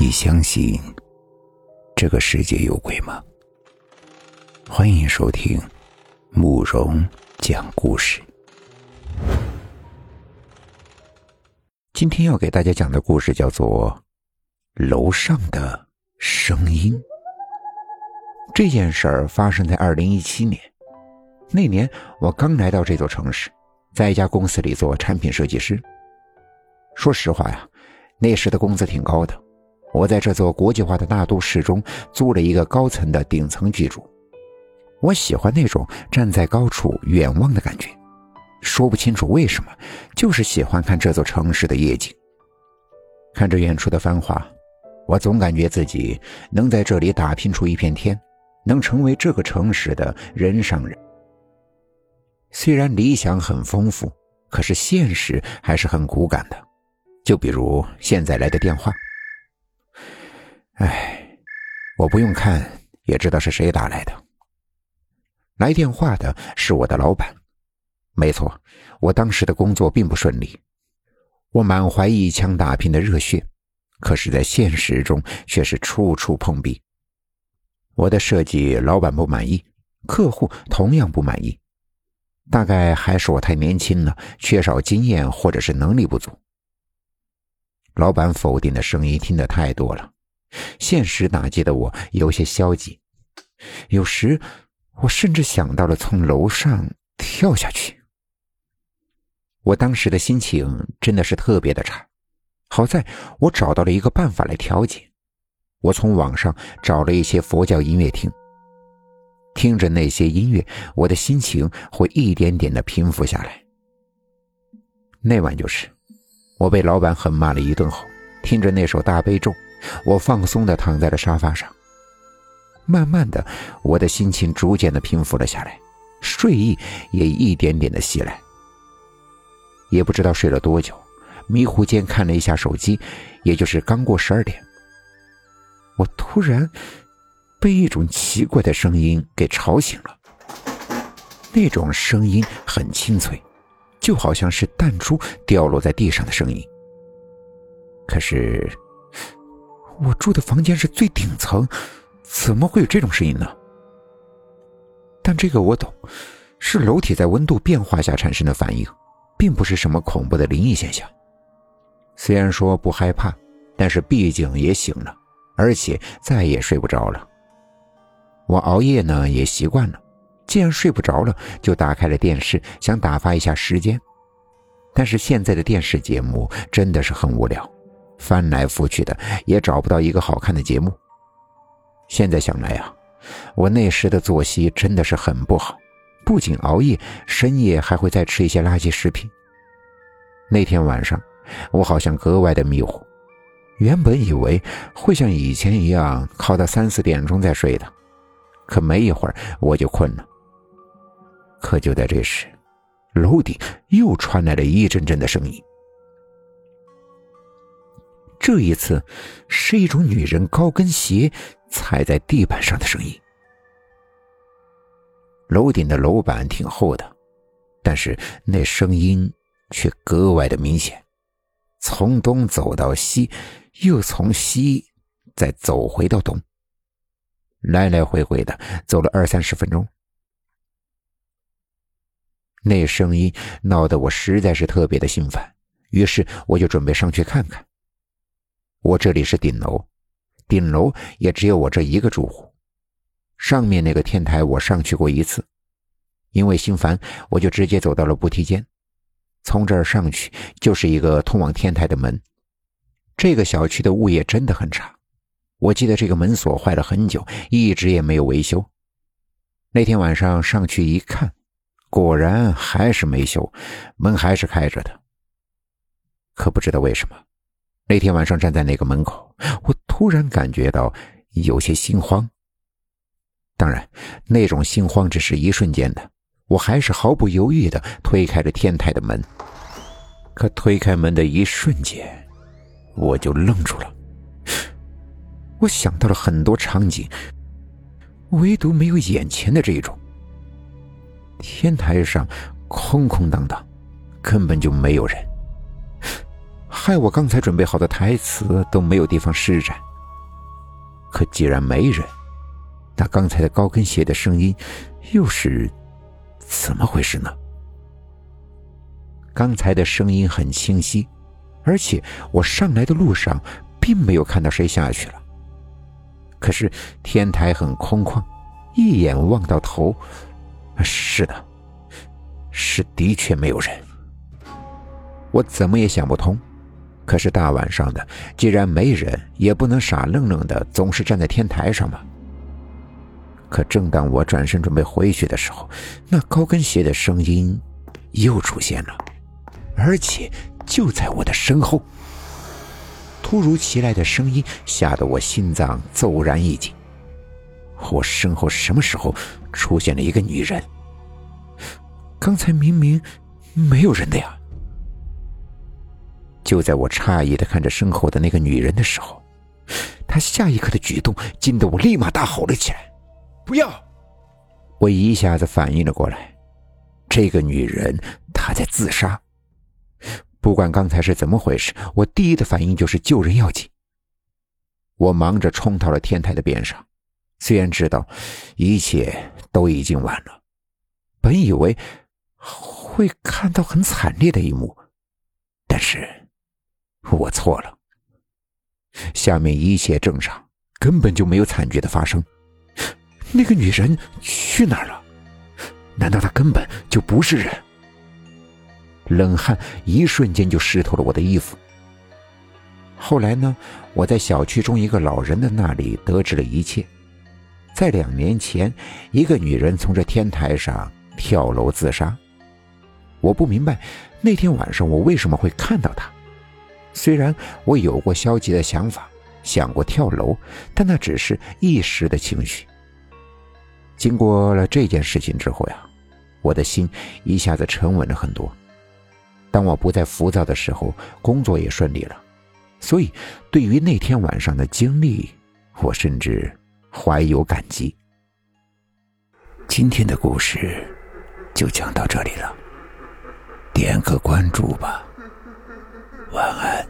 你相信这个世界有鬼吗？欢迎收听慕容讲故事。今天要给大家讲的故事叫做《楼上的声音》。这件事儿发生在二零一七年，那年我刚来到这座城市，在一家公司里做产品设计师。说实话呀，那时的工资挺高的。我在这座国际化的大都市中租了一个高层的顶层居住。我喜欢那种站在高处远望的感觉，说不清楚为什么，就是喜欢看这座城市的夜景。看着远处的繁华，我总感觉自己能在这里打拼出一片天，能成为这个城市的人上人。虽然理想很丰富，可是现实还是很骨感的。就比如现在来的电话。哎，我不用看也知道是谁打来的。来电话的是我的老板。没错，我当时的工作并不顺利，我满怀一腔打拼的热血，可是，在现实中却是处处碰壁。我的设计老板不满意，客户同样不满意，大概还是我太年轻了，缺少经验，或者是能力不足。老板否定的声音听得太多了。现实打击的我有些消极，有时我甚至想到了从楼上跳下去。我当时的心情真的是特别的差，好在我找到了一个办法来调节。我从网上找了一些佛教音乐听，听着那些音乐，我的心情会一点点的平复下来。那晚就是，我被老板狠骂了一顿后，听着那首大悲咒。我放松的躺在了沙发上，慢慢的，我的心情逐渐的平复了下来，睡意也一点点的袭来。也不知道睡了多久，迷糊间看了一下手机，也就是刚过十二点，我突然被一种奇怪的声音给吵醒了。那种声音很清脆，就好像是弹珠掉落在地上的声音。可是。我住的房间是最顶层，怎么会有这种声音呢？但这个我懂，是楼体在温度变化下产生的反应，并不是什么恐怖的灵异现象。虽然说不害怕，但是毕竟也醒了，而且再也睡不着了。我熬夜呢也习惯了，既然睡不着了，就打开了电视，想打发一下时间。但是现在的电视节目真的是很无聊。翻来覆去的也找不到一个好看的节目。现在想来啊，我那时的作息真的是很不好，不仅熬夜，深夜还会再吃一些垃圾食品。那天晚上，我好像格外的迷糊，原本以为会像以前一样靠到三四点钟再睡的，可没一会儿我就困了。可就在这时，楼顶又传来了一阵阵的声音。这一次，是一种女人高跟鞋踩在地板上的声音。楼顶的楼板挺厚的，但是那声音却格外的明显。从东走到西，又从西再走回到东，来来回回的走了二三十分钟。那声音闹得我实在是特别的心烦，于是我就准备上去看看。我这里是顶楼，顶楼也只有我这一个住户。上面那个天台我上去过一次，因为心烦，我就直接走到了步梯间。从这儿上去就是一个通往天台的门。这个小区的物业真的很差，我记得这个门锁坏了很久，一直也没有维修。那天晚上上去一看，果然还是没修，门还是开着的。可不知道为什么。那天晚上站在那个门口，我突然感觉到有些心慌。当然，那种心慌只是一瞬间的，我还是毫不犹豫的推开了天台的门。可推开门的一瞬间，我就愣住了。我想到了很多场景，唯独没有眼前的这一种。天台上空空荡荡，根本就没有人。害我刚才准备好的台词都没有地方施展，可既然没人，那刚才的高跟鞋的声音又是怎么回事呢？刚才的声音很清晰，而且我上来的路上并没有看到谁下去了。可是天台很空旷，一眼望到头，是的，是的确没有人。我怎么也想不通。可是大晚上的，既然没人，也不能傻愣愣的总是站在天台上吧。可正当我转身准备回去的时候，那高跟鞋的声音又出现了，而且就在我的身后。突如其来的声音吓得我心脏骤然一紧。我身后什么时候出现了一个女人？刚才明明没有人的呀！就在我诧异的看着身后的那个女人的时候，她下一刻的举动惊得我立马大吼了起来：“不要！”我一下子反应了过来，这个女人她在自杀。不管刚才是怎么回事，我第一的反应就是救人要紧。我忙着冲到了天台的边上，虽然知道一切都已经晚了，本以为会看到很惨烈的一幕，但是。我错了，下面一切正常，根本就没有惨剧的发生。那个女人去哪儿了？难道她根本就不是人？冷汗一瞬间就湿透了我的衣服。后来呢？我在小区中一个老人的那里得知了一切。在两年前，一个女人从这天台上跳楼自杀。我不明白那天晚上我为什么会看到她。虽然我有过消极的想法，想过跳楼，但那只是一时的情绪。经过了这件事情之后呀，我的心一下子沉稳了很多。当我不再浮躁的时候，工作也顺利了。所以，对于那天晚上的经历，我甚至怀有感激。今天的故事就讲到这里了，点个关注吧。晚安。